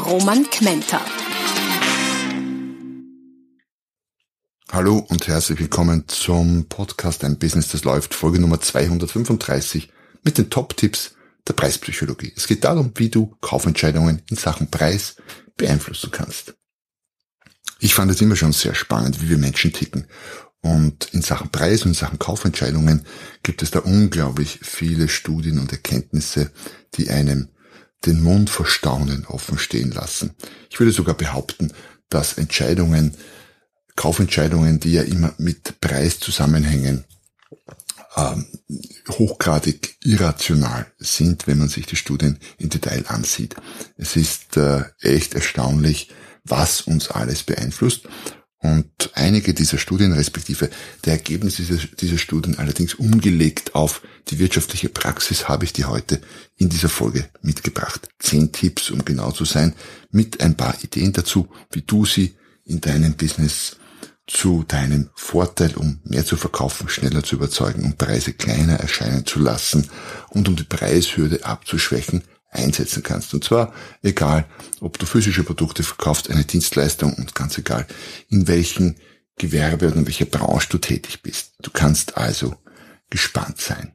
Roman Kmenter. Hallo und herzlich willkommen zum Podcast Ein Business, das läuft, Folge Nummer 235 mit den Top-Tipps der Preispsychologie. Es geht darum, wie du Kaufentscheidungen in Sachen Preis beeinflussen kannst. Ich fand es immer schon sehr spannend, wie wir Menschen ticken. Und in Sachen Preis und in Sachen Kaufentscheidungen gibt es da unglaublich viele Studien und Erkenntnisse, die einem den Mund vor Staunen offen stehen lassen. Ich würde sogar behaupten, dass Entscheidungen Kaufentscheidungen, die ja immer mit Preis zusammenhängen, ähm, hochgradig irrational sind, wenn man sich die Studien im Detail ansieht. Es ist äh, echt erstaunlich, was uns alles beeinflusst. Und einige dieser Studien, respektive der Ergebnisse dieser, dieser Studien allerdings umgelegt auf die wirtschaftliche Praxis, habe ich dir heute in dieser Folge mitgebracht. Zehn Tipps, um genau zu sein, mit ein paar Ideen dazu, wie du sie in deinem Business zu deinem Vorteil, um mehr zu verkaufen, schneller zu überzeugen, um Preise kleiner erscheinen zu lassen und um die Preishürde abzuschwächen, einsetzen kannst. Und zwar egal, ob du physische Produkte verkaufst, eine Dienstleistung und ganz egal, in welchem Gewerbe oder in welcher Branche du tätig bist. Du kannst also gespannt sein.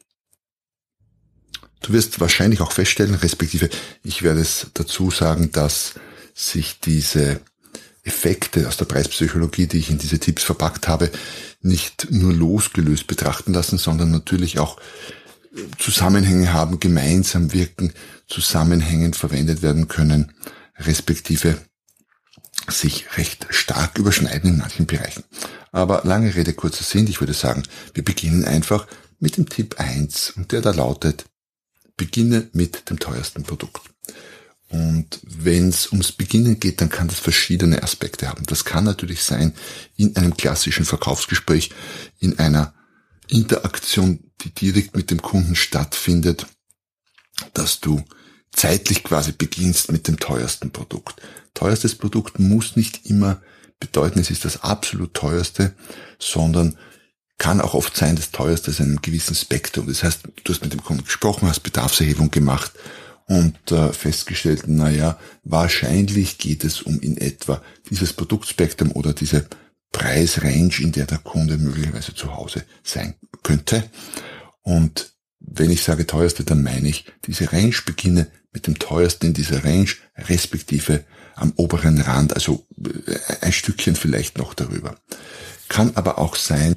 Du wirst wahrscheinlich auch feststellen, respektive ich werde es dazu sagen, dass sich diese Effekte aus der Preispsychologie, die ich in diese Tipps verpackt habe, nicht nur losgelöst betrachten lassen, sondern natürlich auch Zusammenhänge haben, gemeinsam wirken, zusammenhängend verwendet werden können, respektive sich recht stark überschneiden in manchen Bereichen. Aber lange Rede, kurzer Sinn, ich würde sagen, wir beginnen einfach mit dem Tipp 1 und der da lautet, beginne mit dem teuersten Produkt. Und wenn es ums Beginnen geht, dann kann das verschiedene Aspekte haben. Das kann natürlich sein in einem klassischen Verkaufsgespräch, in einer Interaktion, die direkt mit dem Kunden stattfindet, dass du zeitlich quasi beginnst mit dem teuersten Produkt. Teuerstes Produkt muss nicht immer bedeuten, es ist das absolut teuerste, sondern kann auch oft sein, das teuerste ist in einem gewissen Spektrum. Das heißt, du hast mit dem Kunden gesprochen, hast Bedarfserhebung gemacht und äh, festgestellt, naja, wahrscheinlich geht es um in etwa dieses Produktspektrum oder diese Preisrange, in der der Kunde möglicherweise zu Hause sein könnte. Und wenn ich sage teuerste, dann meine ich, diese Range beginne mit dem teuersten in dieser Range, respektive am oberen Rand, also äh, ein Stückchen vielleicht noch darüber. Kann aber auch sein,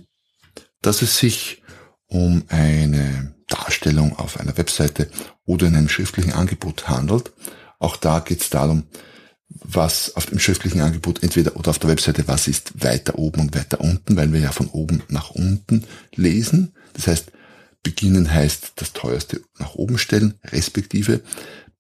dass es sich um eine Darstellung auf einer Webseite oder in einem schriftlichen Angebot handelt. Auch da geht es darum, was auf dem schriftlichen Angebot entweder oder auf der Webseite, was ist weiter oben und weiter unten, weil wir ja von oben nach unten lesen. Das heißt, beginnen heißt das teuerste nach oben stellen, respektive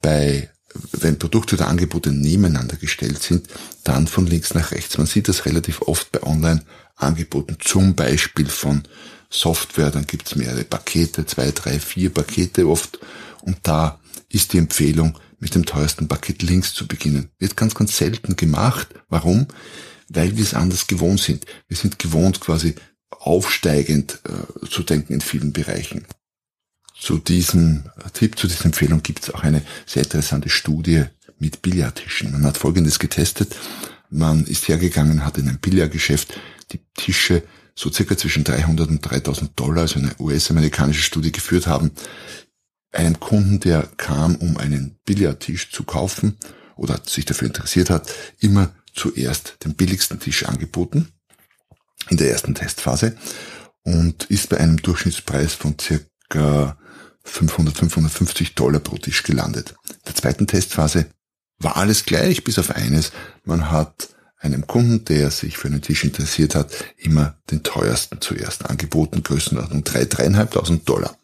bei wenn Produkte oder Angebote nebeneinander gestellt sind, dann von links nach rechts. Man sieht das relativ oft bei Online-Angeboten, zum Beispiel von Software, dann gibt's mehrere Pakete, zwei, drei, vier Pakete oft. Und da ist die Empfehlung, mit dem teuersten Paket links zu beginnen. Wird ganz, ganz selten gemacht. Warum? Weil wir es anders gewohnt sind. Wir sind gewohnt, quasi aufsteigend äh, zu denken in vielen Bereichen. Zu diesem Tipp, zu dieser Empfehlung gibt es auch eine sehr interessante Studie mit Billardtischen. Man hat Folgendes getestet. Man ist hergegangen, hat in einem Billardgeschäft die Tische so circa zwischen 300 und 3000 Dollar, also eine US-amerikanische Studie geführt haben, einem Kunden, der kam, um einen Billardtisch zu kaufen oder sich dafür interessiert hat, immer zuerst den billigsten Tisch angeboten in der ersten Testphase und ist bei einem Durchschnittspreis von circa 500, 550 Dollar pro Tisch gelandet. In der zweiten Testphase war alles gleich, bis auf eines. Man hat einem Kunden, der sich für einen Tisch interessiert hat, immer den teuersten zuerst angeboten, Größenordnung 3.000, 3.500 Dollar.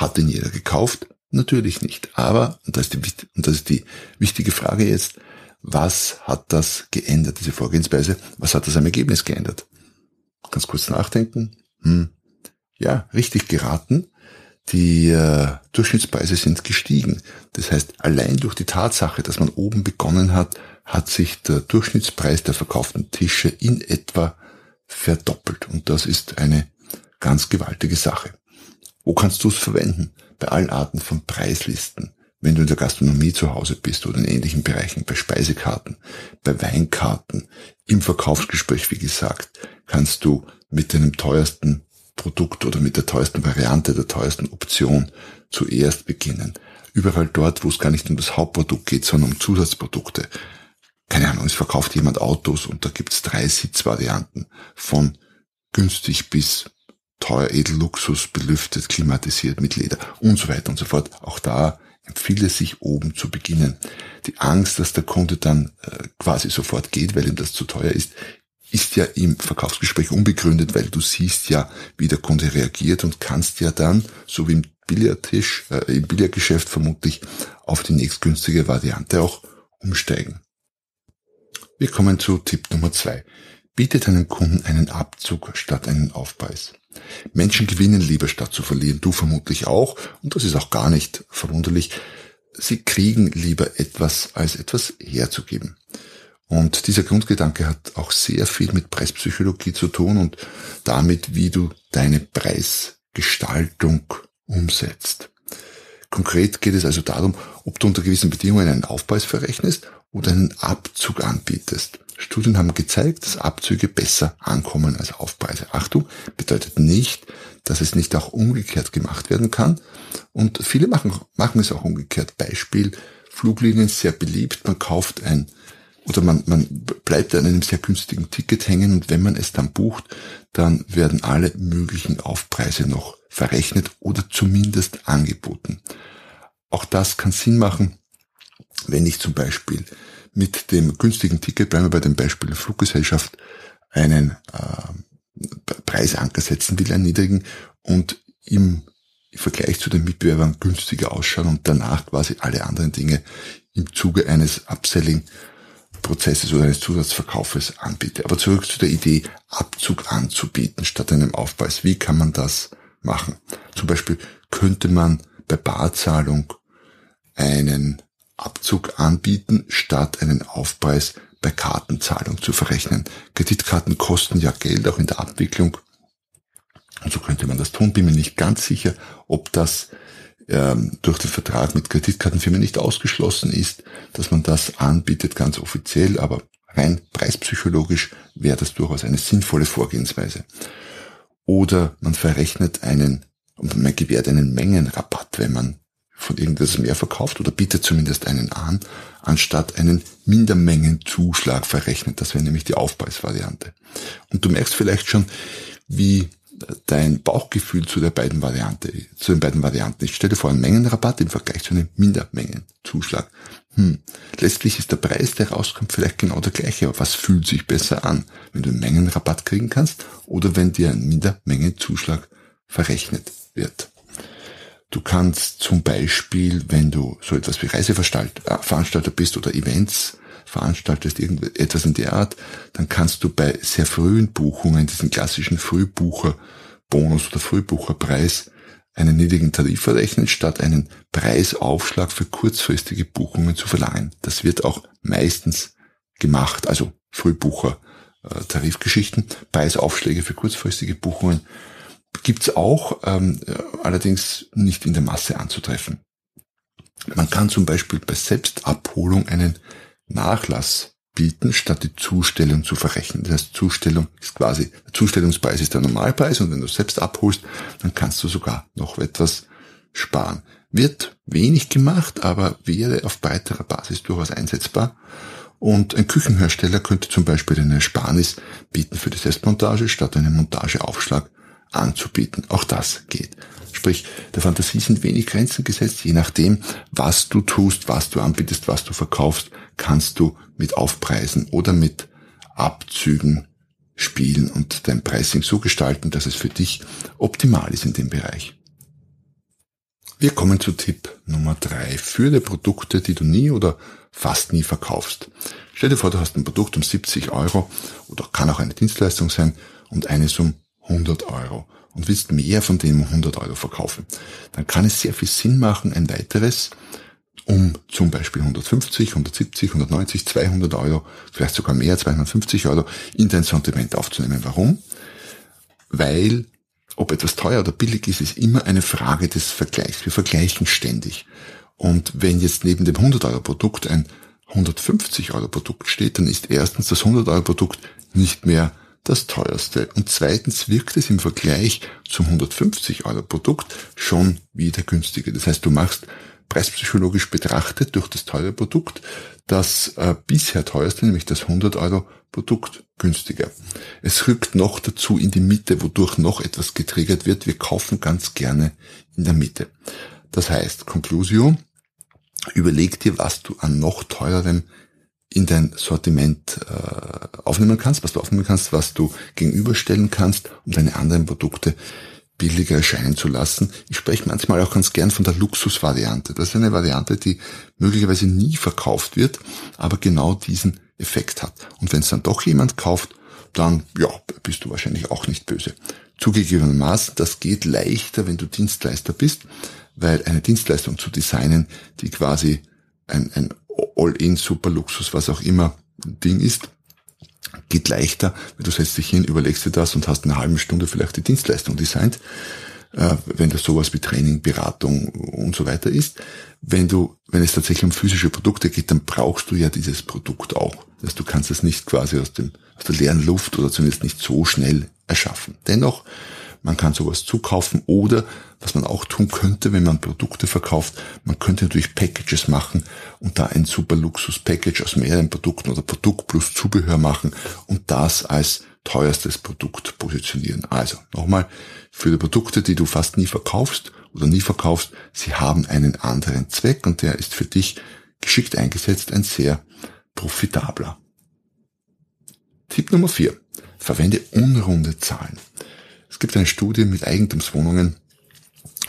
Hat den jeder gekauft? Natürlich nicht. Aber, und das, ist die, und das ist die wichtige Frage jetzt, Was hat das geändert, diese Vorgehensweise? Was hat das am Ergebnis geändert? Ganz kurz nachdenken. Hm. Ja, richtig geraten. Die äh, Durchschnittspreise sind gestiegen. Das heißt, allein durch die Tatsache, dass man oben begonnen hat, hat sich der Durchschnittspreis der verkauften Tische in etwa verdoppelt. Und das ist eine ganz gewaltige Sache. Wo kannst du es verwenden? Bei allen Arten von Preislisten. Wenn du in der Gastronomie zu Hause bist oder in ähnlichen Bereichen, bei Speisekarten, bei Weinkarten, im Verkaufsgespräch, wie gesagt, kannst du mit deinem teuersten Produkt oder mit der teuersten Variante, der teuersten Option zuerst beginnen. Überall dort, wo es gar nicht um das Hauptprodukt geht, sondern um Zusatzprodukte. Keine Ahnung, es verkauft jemand Autos und da gibt's drei Sitzvarianten von günstig bis teuer, edel, Luxus, belüftet, klimatisiert mit Leder und so weiter und so fort. Auch da empfiehlt es sich oben zu beginnen. Die Angst, dass der Kunde dann äh, quasi sofort geht, weil ihm das zu teuer ist, ist ja im Verkaufsgespräch unbegründet, weil du siehst ja, wie der Kunde reagiert und kannst ja dann, so wie im Billardtisch, äh, im Billardgeschäft vermutlich, auf die nächstgünstige Variante auch umsteigen. Wir kommen zu Tipp Nummer zwei. Biete deinen Kunden einen Abzug statt einen Aufpreis. Menschen gewinnen lieber statt zu verlieren, du vermutlich auch, und das ist auch gar nicht verwunderlich. Sie kriegen lieber etwas, als etwas herzugeben. Und dieser Grundgedanke hat auch sehr viel mit Preispsychologie zu tun und damit, wie du deine Preisgestaltung umsetzt. Konkret geht es also darum, ob du unter gewissen Bedingungen einen Aufpreis verrechnest oder einen Abzug anbietest. Studien haben gezeigt, dass Abzüge besser ankommen als Aufpreise. Achtung, bedeutet nicht, dass es nicht auch umgekehrt gemacht werden kann. Und viele machen, machen es auch umgekehrt. Beispiel, Fluglinien sehr beliebt. Man kauft ein, oder man, man bleibt an einem sehr günstigen Ticket hängen und wenn man es dann bucht, dann werden alle möglichen Aufpreise noch verrechnet oder zumindest angeboten. Auch das kann Sinn machen, wenn ich zum Beispiel mit dem günstigen Ticket, bleiben wir bei dem Beispiel der Fluggesellschaft, einen äh, Preisanker setzen will, einen niedrigen und im Vergleich zu den Mitbewerbern günstiger ausschauen und danach quasi alle anderen Dinge im Zuge eines Upselling-Prozesses oder eines Zusatzverkaufes anbiete. Aber zurück zu der Idee, Abzug anzubieten statt einem Aufpreis. Wie kann man das machen? Zum Beispiel könnte man bei Barzahlung einen Abzug anbieten, statt einen Aufpreis bei Kartenzahlung zu verrechnen. Kreditkarten kosten ja Geld, auch in der Abwicklung. Und so könnte man das tun. Bin mir nicht ganz sicher, ob das ähm, durch den Vertrag mit Kreditkartenfirmen nicht ausgeschlossen ist, dass man das anbietet, ganz offiziell, aber rein preispsychologisch wäre das durchaus eine sinnvolle Vorgehensweise. Oder man verrechnet einen, man gewährt einen Mengenrabatt, wenn man von irgendetwas mehr verkauft oder bietet zumindest einen an, anstatt einen Mindermengenzuschlag verrechnet. Das wäre nämlich die Aufpreisvariante. Und du merkst vielleicht schon, wie dein Bauchgefühl zu der beiden Variante, zu den beiden Varianten ist. Stell dir vor, einen Mengenrabatt im Vergleich zu einem Mindermengenzuschlag. Hm. Letztlich ist der Preis, der rauskommt, vielleicht genau der gleiche, aber was fühlt sich besser an, wenn du einen Mengenrabatt kriegen kannst oder wenn dir ein Mindermengenzuschlag verrechnet wird? Du kannst zum Beispiel, wenn du so etwas wie Reiseveranstalter bist oder Events veranstaltest, irgendetwas in der Art, dann kannst du bei sehr frühen Buchungen, diesen klassischen Frühbucherbonus oder Frühbucherpreis, einen niedrigen Tarif verrechnen, statt einen Preisaufschlag für kurzfristige Buchungen zu verlangen. Das wird auch meistens gemacht, also Frühbucher, äh, Tarifgeschichten, Preisaufschläge für kurzfristige Buchungen gibt's auch, ähm, allerdings nicht in der Masse anzutreffen. Man kann zum Beispiel bei Selbstabholung einen Nachlass bieten, statt die Zustellung zu verrechnen. Das heißt, Zustellung ist quasi, der Zustellungspreis ist der Normalpreis und wenn du selbst abholst, dann kannst du sogar noch etwas sparen. Wird wenig gemacht, aber wäre auf breiterer Basis durchaus einsetzbar. Und ein Küchenhersteller könnte zum Beispiel eine Ersparnis bieten für die Selbstmontage statt einen Montageaufschlag anzubieten. Auch das geht. Sprich, der Fantasie sind wenig Grenzen gesetzt. Je nachdem, was du tust, was du anbietest, was du verkaufst, kannst du mit Aufpreisen oder mit Abzügen spielen und dein Pricing so gestalten, dass es für dich optimal ist in dem Bereich. Wir kommen zu Tipp Nummer drei. Führe Produkte, die du nie oder fast nie verkaufst. Stell dir vor, du hast ein Produkt um 70 Euro oder kann auch eine Dienstleistung sein und eines um 100 Euro und willst mehr von dem um 100 Euro verkaufen. Dann kann es sehr viel Sinn machen, ein weiteres um zum Beispiel 150, 170, 190, 200 Euro, vielleicht sogar mehr, 250 Euro in dein Sortiment aufzunehmen. Warum? Weil ob etwas teuer oder billig ist, ist immer eine Frage des Vergleichs. Wir vergleichen ständig. Und wenn jetzt neben dem 100 Euro Produkt ein 150 Euro Produkt steht, dann ist erstens das 100 Euro Produkt nicht mehr das teuerste. Und zweitens wirkt es im Vergleich zum 150 Euro Produkt schon wieder günstiger. Das heißt, du machst preispsychologisch betrachtet durch das teure Produkt das äh, bisher teuerste, nämlich das 100 Euro Produkt günstiger. Es rückt noch dazu in die Mitte, wodurch noch etwas getriggert wird. Wir kaufen ganz gerne in der Mitte. Das heißt, Conclusio, überleg dir, was du an noch teurerem in dein Sortiment äh, aufnehmen kannst, was du aufnehmen kannst, was du gegenüberstellen kannst, um deine anderen Produkte billiger erscheinen zu lassen. Ich spreche manchmal auch ganz gern von der Luxusvariante. Das ist eine Variante, die möglicherweise nie verkauft wird, aber genau diesen Effekt hat. Und wenn es dann doch jemand kauft, dann ja, bist du wahrscheinlich auch nicht böse. Zugegebenermaßen, das geht leichter, wenn du Dienstleister bist, weil eine Dienstleistung zu designen, die quasi ein, ein All-in Super-Luxus, was auch immer Ding ist, geht leichter, weil du setzt dich hin, überlegst dir das und hast eine halbe Stunde vielleicht die Dienstleistung designt, äh, wenn das sowas wie Training, Beratung und so weiter ist. Wenn du, wenn es tatsächlich um physische Produkte geht, dann brauchst du ja dieses Produkt auch. Heißt, du kannst es nicht quasi aus dem, aus der leeren Luft oder zumindest nicht so schnell erschaffen. Dennoch man kann sowas zukaufen oder was man auch tun könnte, wenn man Produkte verkauft, man könnte natürlich Packages machen und da ein super Luxus-Package aus mehreren Produkten oder Produkt plus Zubehör machen und das als teuerstes Produkt positionieren. Also nochmal, für die Produkte, die du fast nie verkaufst oder nie verkaufst, sie haben einen anderen Zweck und der ist für dich geschickt eingesetzt ein sehr profitabler. Tipp Nummer vier: Verwende unrunde Zahlen. Es gibt eine Studie mit Eigentumswohnungen,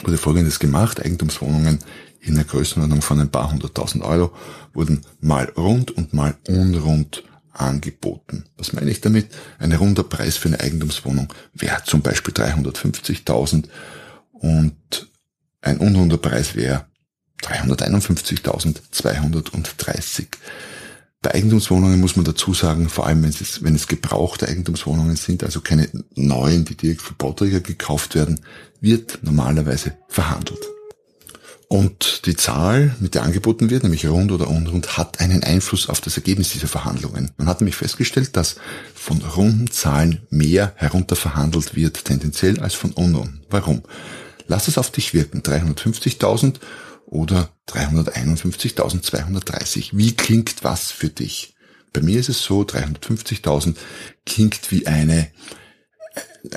wurde folgendes gemacht, Eigentumswohnungen in der Größenordnung von ein paar hunderttausend Euro wurden mal rund und mal unrund angeboten. Was meine ich damit? Ein runder Preis für eine Eigentumswohnung wäre zum Beispiel 350.000 und ein unrunder Preis wäre 351.230. Bei Eigentumswohnungen muss man dazu sagen, vor allem wenn es, wenn es gebrauchte Eigentumswohnungen sind, also keine neuen, die direkt von Bauträger gekauft werden, wird normalerweise verhandelt. Und die Zahl, mit der angeboten wird, nämlich rund oder unrund, hat einen Einfluss auf das Ergebnis dieser Verhandlungen. Man hat nämlich festgestellt, dass von runden Zahlen mehr herunterverhandelt wird, tendenziell als von unrunden. Warum? Lass es auf dich wirken. 350.000 oder 351.230. Wie klingt was für dich? Bei mir ist es so, 350.000 klingt wie eine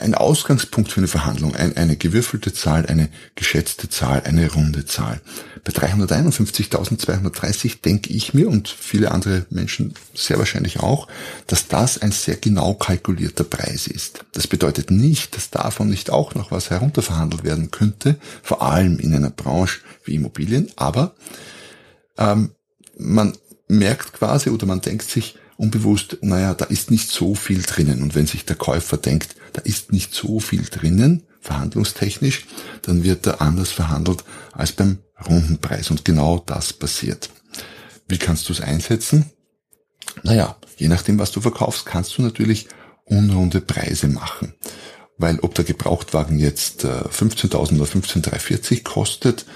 ein Ausgangspunkt für eine Verhandlung, ein, eine gewürfelte Zahl, eine geschätzte Zahl, eine runde Zahl. Bei 351.230 denke ich mir und viele andere Menschen sehr wahrscheinlich auch, dass das ein sehr genau kalkulierter Preis ist. Das bedeutet nicht, dass davon nicht auch noch was herunterverhandelt werden könnte, vor allem in einer Branche wie Immobilien, aber ähm, man merkt quasi oder man denkt sich, unbewusst, naja, da ist nicht so viel drinnen. Und wenn sich der Käufer denkt, da ist nicht so viel drinnen, verhandlungstechnisch, dann wird er anders verhandelt als beim runden Preis. Und genau das passiert. Wie kannst du es einsetzen? Naja, je nachdem, was du verkaufst, kannst du natürlich unrunde Preise machen weil ob der Gebrauchtwagen jetzt 15.000 äh, oder 15.340 kostet,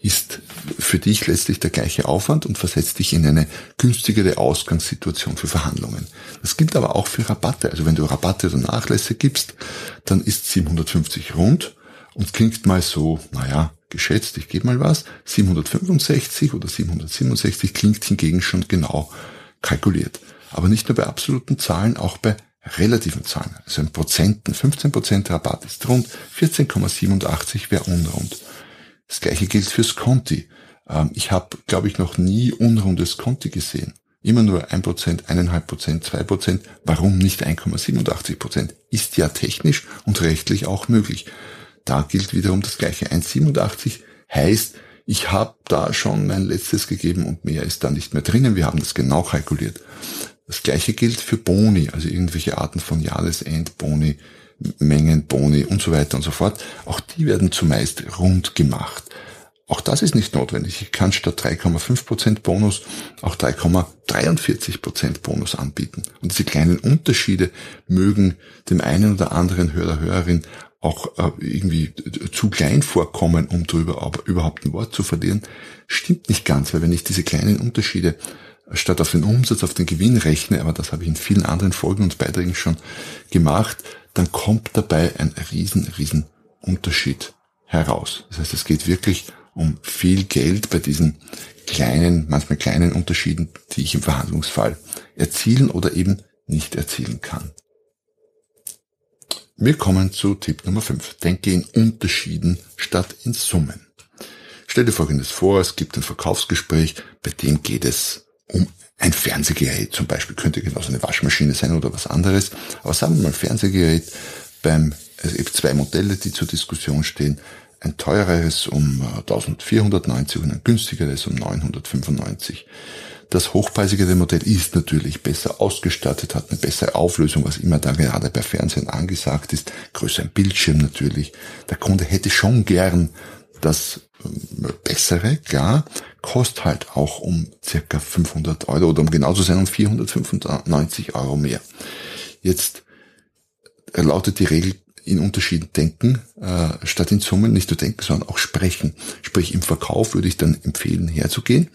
ist für dich letztlich der gleiche Aufwand und versetzt dich in eine günstigere Ausgangssituation für Verhandlungen. Das gilt aber auch für Rabatte. Also wenn du Rabatte oder Nachlässe gibst, dann ist 750 rund und klingt mal so, naja, geschätzt, ich gebe mal was, 765 oder 767 klingt hingegen schon genau kalkuliert. Aber nicht nur bei absoluten Zahlen, auch bei relativen Zahlen, also in Prozenten, 15% Rabatt ist rund, 14,87 wäre unrund. Das gleiche gilt fürs Conti. Ähm, ich habe, glaube ich, noch nie unrundes Conti gesehen. Immer nur 1%, 1,5%, 2%. Warum nicht 1,87%? Ist ja technisch und rechtlich auch möglich. Da gilt wiederum das gleiche. 1,87 heißt, Ich habe da schon mein letztes gegeben und mehr ist da nicht mehr drinnen. Wir haben das genau kalkuliert. Das gleiche gilt für Boni, also irgendwelche Arten von Jahresendboni, Mengenboni und so weiter und so fort. Auch die werden zumeist rund gemacht. Auch das ist nicht notwendig. Ich kann statt 3,5% Bonus auch 3,43% Bonus anbieten. Und diese kleinen Unterschiede mögen dem einen oder anderen Hörer, Hörerin auch äh, irgendwie zu klein vorkommen, um darüber überhaupt ein Wort zu verlieren. Stimmt nicht ganz, weil wenn ich diese kleinen Unterschiede statt auf den Umsatz, auf den Gewinn rechne, aber das habe ich in vielen anderen Folgen und Beiträgen schon gemacht, dann kommt dabei ein riesen, riesen Unterschied heraus. Das heißt, es geht wirklich um viel Geld bei diesen kleinen, manchmal kleinen Unterschieden, die ich im Verhandlungsfall erzielen oder eben nicht erzielen kann. Wir kommen zu Tipp Nummer 5. Denke in Unterschieden statt in Summen. Stell dir Folgendes vor, es gibt ein Verkaufsgespräch, bei dem geht es um ein Fernsehgerät zum Beispiel, könnte genauso eine Waschmaschine sein oder was anderes. Aber sagen wir mal Fernsehgerät, beim, es gibt zwei Modelle, die zur Diskussion stehen ein teureres um 1490 äh, und ein günstigeres um 995. Das hochpreisigere Modell ist natürlich besser ausgestattet, hat eine bessere Auflösung, was immer da gerade bei Fernsehen angesagt ist, größer Bildschirm natürlich. Der Kunde hätte schon gern das bessere, klar, kostet halt auch um circa 500 Euro oder um genau zu sein um 495 Euro mehr. Jetzt lautet die Regel, in Unterschieden denken, äh, statt in Summen nicht nur denken, sondern auch sprechen. Sprich, im Verkauf würde ich dann empfehlen, herzugehen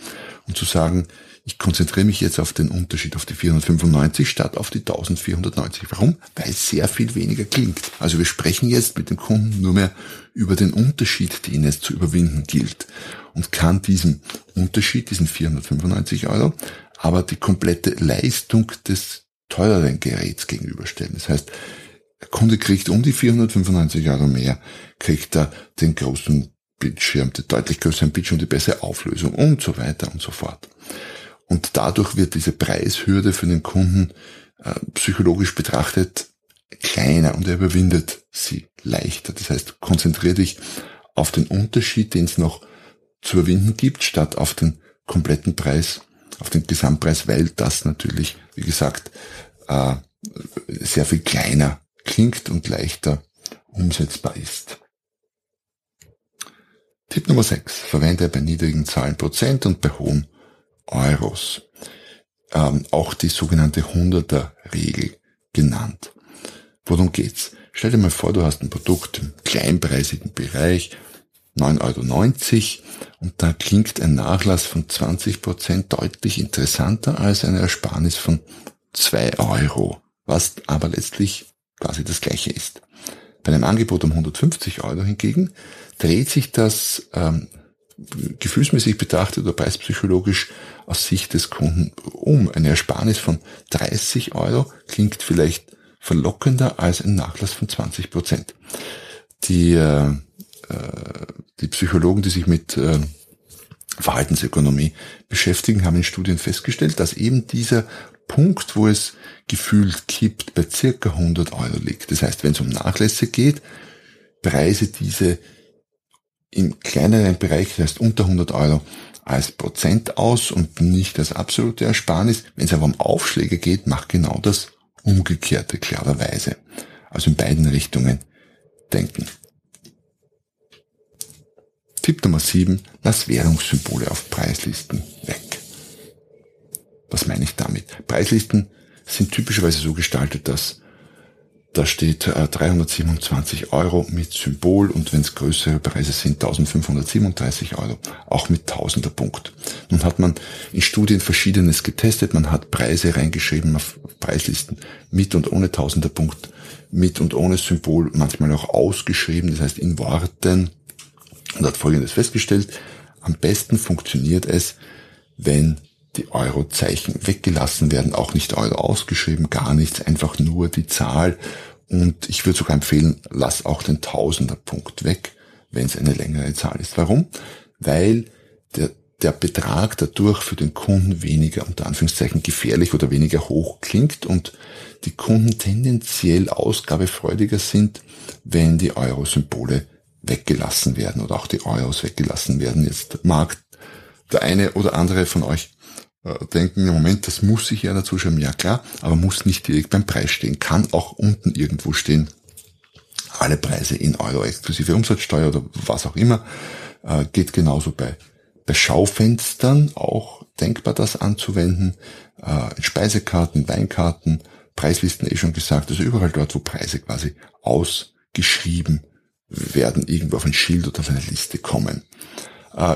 und zu sagen, ich konzentriere mich jetzt auf den Unterschied auf die 495 statt auf die 1490. Warum? Weil es sehr viel weniger klingt. Also wir sprechen jetzt mit dem Kunden nur mehr über den Unterschied, den es zu überwinden gilt und kann diesem Unterschied, diesen 495 Euro, aber die komplette Leistung des teureren Geräts gegenüberstellen. Das heißt, der Kunde kriegt um die 495 Euro mehr, kriegt er den großen Bildschirm, den deutlich größeren Bildschirm, die bessere Auflösung und so weiter und so fort. Und dadurch wird diese Preishürde für den Kunden äh, psychologisch betrachtet kleiner und er überwindet sie leichter. Das heißt, konzentriere dich auf den Unterschied, den es noch zu überwinden gibt, statt auf den kompletten Preis, auf den Gesamtpreis, weil das natürlich, wie gesagt, äh, sehr viel kleiner klingt und leichter umsetzbar ist. Tipp Nummer 6. Verwende bei niedrigen Zahlen Prozent und bei hohen Euros. Ähm, auch die sogenannte 100er Regel genannt. Worum geht's? Stell dir mal vor, du hast ein Produkt im kleinpreisigen Bereich, 9,90 Euro und da klingt ein Nachlass von 20 Prozent deutlich interessanter als eine Ersparnis von 2 Euro, was aber letztlich quasi das gleiche ist. Bei einem Angebot um 150 Euro hingegen dreht sich das ähm, gefühlsmäßig betrachtet oder preispsychologisch aus Sicht des Kunden um. Eine Ersparnis von 30 Euro klingt vielleicht verlockender als ein Nachlass von 20 Prozent. Die, äh, äh, die Psychologen, die sich mit äh, Verhaltensökonomie beschäftigen, haben in Studien festgestellt, dass eben dieser Punkt, wo es gefühlt kippt, bei circa 100 Euro liegt. Das heißt, wenn es um Nachlässe geht, preise diese im kleineren Bereich, das heißt unter 100 Euro, als Prozent aus und nicht als absolute Ersparnis. Wenn es aber um Aufschläge geht, macht genau das Umgekehrte klarerweise. Also in beiden Richtungen denken. Tipp Nummer 7, lass Währungssymbole auf Preislisten weg. Was meine ich damit? Preislisten sind typischerweise so gestaltet, dass da steht äh, 327 Euro mit Symbol und wenn es größere Preise sind, 1537 Euro, auch mit Tausender Punkt. Nun hat man in Studien Verschiedenes getestet, man hat Preise reingeschrieben auf Preislisten mit und ohne Tausender Punkt, mit und ohne Symbol, manchmal auch ausgeschrieben, das heißt in Worten. Und hat Folgendes festgestellt, am besten funktioniert es, wenn die Eurozeichen weggelassen werden, auch nicht Euro ausgeschrieben, gar nichts, einfach nur die Zahl. Und ich würde sogar empfehlen, lass auch den Tausenderpunkt weg, wenn es eine längere Zahl ist. Warum? Weil der, der Betrag dadurch für den Kunden weniger unter Anführungszeichen gefährlich oder weniger hoch klingt und die Kunden tendenziell ausgabefreudiger sind, wenn die Euro-Symbole weggelassen werden oder auch die Euros weggelassen werden. Jetzt mag der eine oder andere von euch denken, im Moment, das muss ich ja dazu schreiben. Ja klar, aber muss nicht direkt beim Preis stehen. Kann auch unten irgendwo stehen. Alle Preise in Euro exklusive Umsatzsteuer oder was auch immer. Äh, geht genauso bei, bei Schaufenstern auch denkbar, das anzuwenden. Äh, Speisekarten, Weinkarten, Preislisten eh schon gesagt. Also überall dort, wo Preise quasi ausgeschrieben werden, irgendwo auf ein Schild oder auf eine Liste kommen.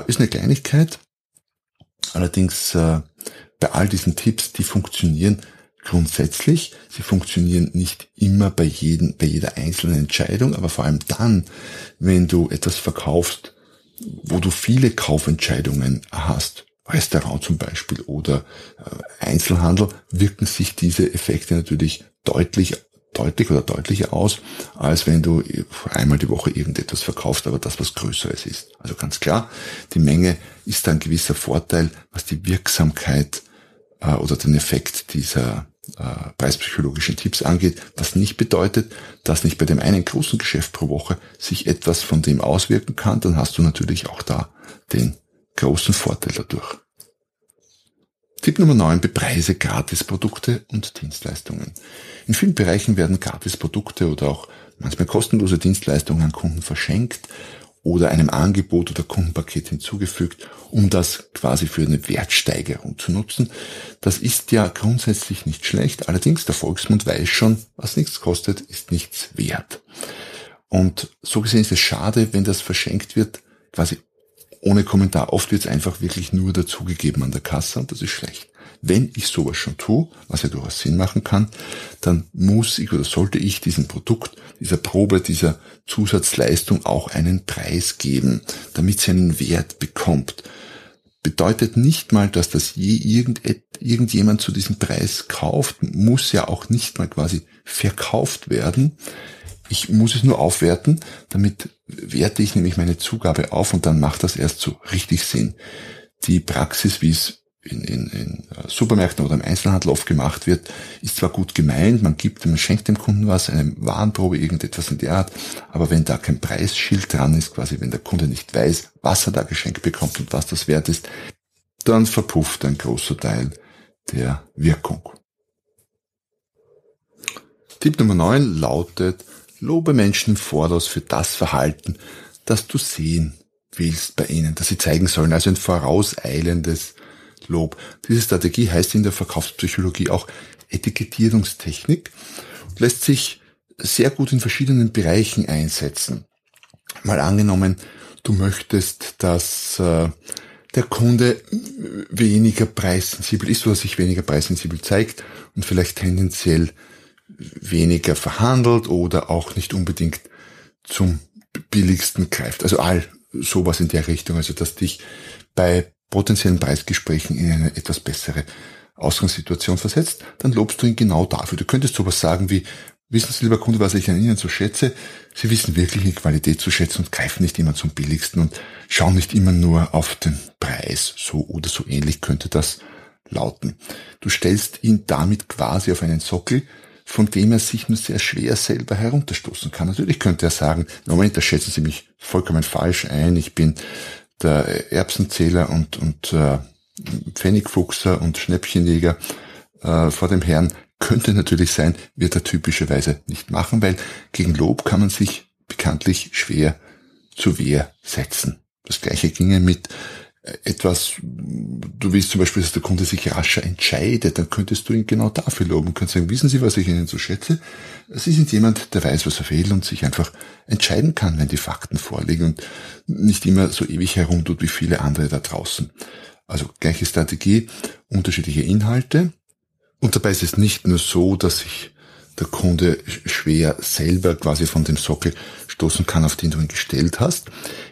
ist eine Kleinigkeit. Allerdings bei all diesen Tipps, die funktionieren grundsätzlich. Sie funktionieren nicht immer bei jedem, bei jeder einzelnen Entscheidung, aber vor allem dann, wenn du etwas verkaufst, wo du viele Kaufentscheidungen hast, Restaurant zum Beispiel oder äh, Einzelhandel, wirken sich diese Effekte natürlich deutlich deutlich oder deutlicher aus, als wenn du einmal die Woche irgendetwas verkaufst, aber das was Größeres ist. Also ganz klar, die Menge ist ein gewisser Vorteil, was die Wirksamkeit äh, oder den Effekt dieser äh, preispsychologischen Tipps angeht, was nicht bedeutet, dass nicht bei dem einen großen Geschäft pro Woche sich etwas von dem auswirken kann, dann hast du natürlich auch da den großen Vorteil dadurch. Tipp Nummer 9, bepreise Gratisprodukte und Dienstleistungen. In vielen Bereichen werden Gratisprodukte oder auch manchmal kostenlose Dienstleistungen an Kunden verschenkt oder einem Angebot oder Kundenpaket hinzugefügt, um das quasi für eine Wertsteigerung zu nutzen. Das ist ja grundsätzlich nicht schlecht, allerdings der Volksmund weiß schon, was nichts kostet, ist nichts wert. Und so gesehen ist es schade, wenn das verschenkt wird, quasi ohne Kommentar. Oft wird es einfach wirklich nur dazugegeben an der Kasse und das ist schlecht. Wenn ich sowas schon tue, was ja durchaus Sinn machen kann, dann muss ich oder sollte ich diesem Produkt, dieser Probe, dieser Zusatzleistung auch einen Preis geben, damit sie einen Wert bekommt. Bedeutet nicht mal, dass das je irgend, irgendjemand zu diesem Preis kauft, muss ja auch nicht mal quasi verkauft werden. Ich muss es nur aufwerten, damit werte ich nämlich meine Zugabe auf und dann macht das erst so richtig Sinn. Die Praxis, wie es in, in, in Supermärkten oder im Einzelhandel oft gemacht wird, ist zwar gut gemeint, man gibt, man schenkt dem Kunden was, eine Warenprobe, irgendetwas in der Art, aber wenn da kein Preisschild dran ist, quasi wenn der Kunde nicht weiß, was er da geschenkt bekommt und was das wert ist, dann verpufft ein großer Teil der Wirkung. Tipp Nummer 9 lautet, lobe Menschen Voraus für das Verhalten, das du sehen willst bei ihnen, dass sie zeigen sollen, also ein vorauseilendes Lob. Diese Strategie heißt in der Verkaufspsychologie auch Etikettierungstechnik und lässt sich sehr gut in verschiedenen Bereichen einsetzen. Mal angenommen, du möchtest, dass äh, der Kunde weniger preissensibel ist oder sich weniger preissensibel zeigt und vielleicht tendenziell weniger verhandelt oder auch nicht unbedingt zum billigsten greift. Also all sowas in der Richtung. Also dass dich bei potenziellen Preisgesprächen in eine etwas bessere Ausgangssituation versetzt, dann lobst du ihn genau dafür. Du könntest sowas sagen wie, wissen Sie, lieber Kunde, was ich an Ihnen so schätze? Sie wissen wirklich die Qualität zu schätzen und greifen nicht immer zum billigsten und schauen nicht immer nur auf den Preis. So oder so ähnlich könnte das lauten. Du stellst ihn damit quasi auf einen Sockel, von dem er sich nur sehr schwer selber herunterstoßen kann. Natürlich könnte er sagen, Moment, da schätzen Sie mich vollkommen falsch ein. Ich bin der Erbsenzähler und, und äh, Pfennigfuchser und Schnäppchenjäger äh, vor dem Herrn könnte natürlich sein, wird er typischerweise nicht machen, weil gegen Lob kann man sich bekanntlich schwer zur Wehr setzen. Das gleiche ginge mit etwas, du willst zum Beispiel, dass der Kunde sich rascher entscheidet, dann könntest du ihn genau dafür loben. Könntest sagen, wissen Sie, was ich Ihnen so schätze? Sie sind jemand, der weiß, was er will und sich einfach entscheiden kann, wenn die Fakten vorliegen und nicht immer so ewig herumtut wie viele andere da draußen. Also gleiche Strategie, unterschiedliche Inhalte. Und dabei ist es nicht nur so, dass sich der Kunde schwer selber quasi von dem Sockel stoßen kann, auf den du ihn gestellt hast.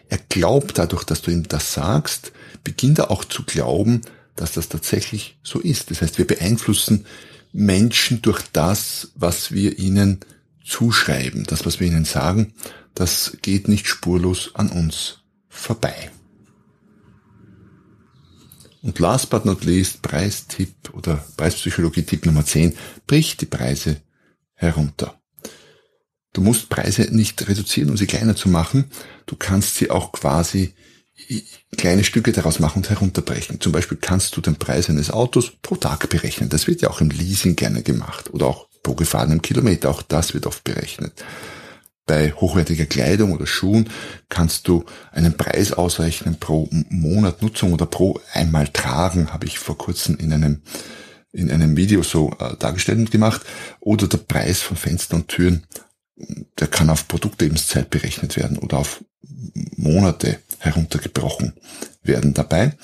Er glaubt dadurch, dass du ihm das sagst, beginnt er auch zu glauben, dass das tatsächlich so ist. Das heißt, wir beeinflussen Menschen durch das, was wir ihnen zuschreiben. Das, was wir ihnen sagen, das geht nicht spurlos an uns vorbei. Und last but not least, Preistipp oder Preispsychologie-Tipp Nummer 10, bricht die Preise herunter. Du musst Preise nicht reduzieren, um sie kleiner zu machen. Du kannst sie auch quasi kleine Stücke daraus machen und herunterbrechen. Zum Beispiel kannst du den Preis eines Autos pro Tag berechnen. Das wird ja auch im Leasing gerne gemacht oder auch pro gefahrenem Kilometer. Auch das wird oft berechnet. Bei hochwertiger Kleidung oder Schuhen kannst du einen Preis ausrechnen pro Monat Nutzung oder pro einmal tragen, habe ich vor kurzem in einem in einem Video so äh, dargestellt und gemacht. Oder der Preis von Fenstern und Türen, der kann auf Produktlebenszeit berechnet werden oder auf Monate heruntergebrochen werden dabei.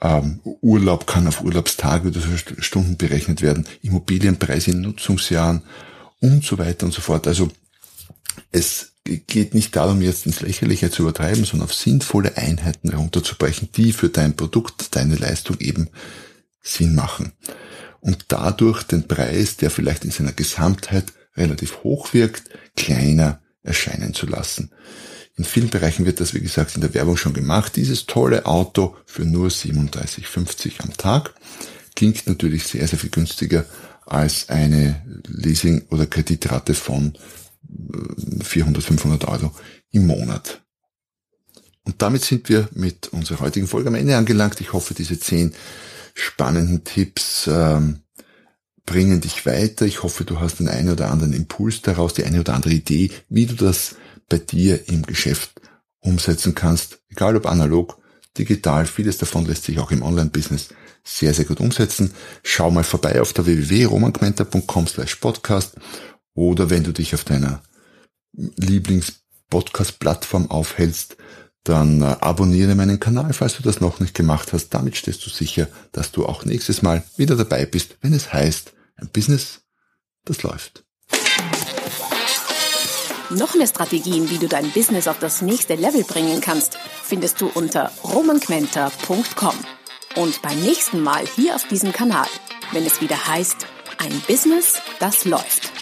Ähm, Urlaub kann auf Urlaubstage oder Stunden berechnet werden, Immobilienpreise in Nutzungsjahren und so weiter und so fort. Also es geht nicht darum, jetzt ins Lächerliche zu übertreiben, sondern auf sinnvolle Einheiten herunterzubrechen, die für dein Produkt, deine Leistung eben Sinn machen. Und dadurch den Preis, der vielleicht in seiner Gesamtheit relativ hoch wirkt, kleiner erscheinen zu lassen. In vielen Bereichen wird das, wie gesagt, in der Werbung schon gemacht. Dieses tolle Auto für nur 37,50 am Tag klingt natürlich sehr, sehr viel günstiger als eine Leasing- oder Kreditrate von 400, 500 Euro im Monat. Und damit sind wir mit unserer heutigen Folge am Ende angelangt. Ich hoffe, diese zehn spannenden Tipps ähm, bringen dich weiter. Ich hoffe, du hast den einen oder anderen Impuls daraus, die eine oder andere Idee, wie du das bei dir im Geschäft umsetzen kannst. Egal ob analog, digital, vieles davon lässt sich auch im Online-Business sehr, sehr gut umsetzen. Schau mal vorbei auf der www.romangmenta.com slash podcast oder wenn du dich auf deiner Lieblings-Podcast-Plattform aufhältst, dann äh, abonniere meinen Kanal, falls du das noch nicht gemacht hast. Damit stehst du sicher, dass du auch nächstes Mal wieder dabei bist, wenn es heißt, ein Business, das läuft. Noch mehr Strategien, wie du dein Business auf das nächste Level bringen kannst, findest du unter romanquenter.com. Und beim nächsten Mal hier auf diesem Kanal, wenn es wieder heißt, ein Business, das läuft.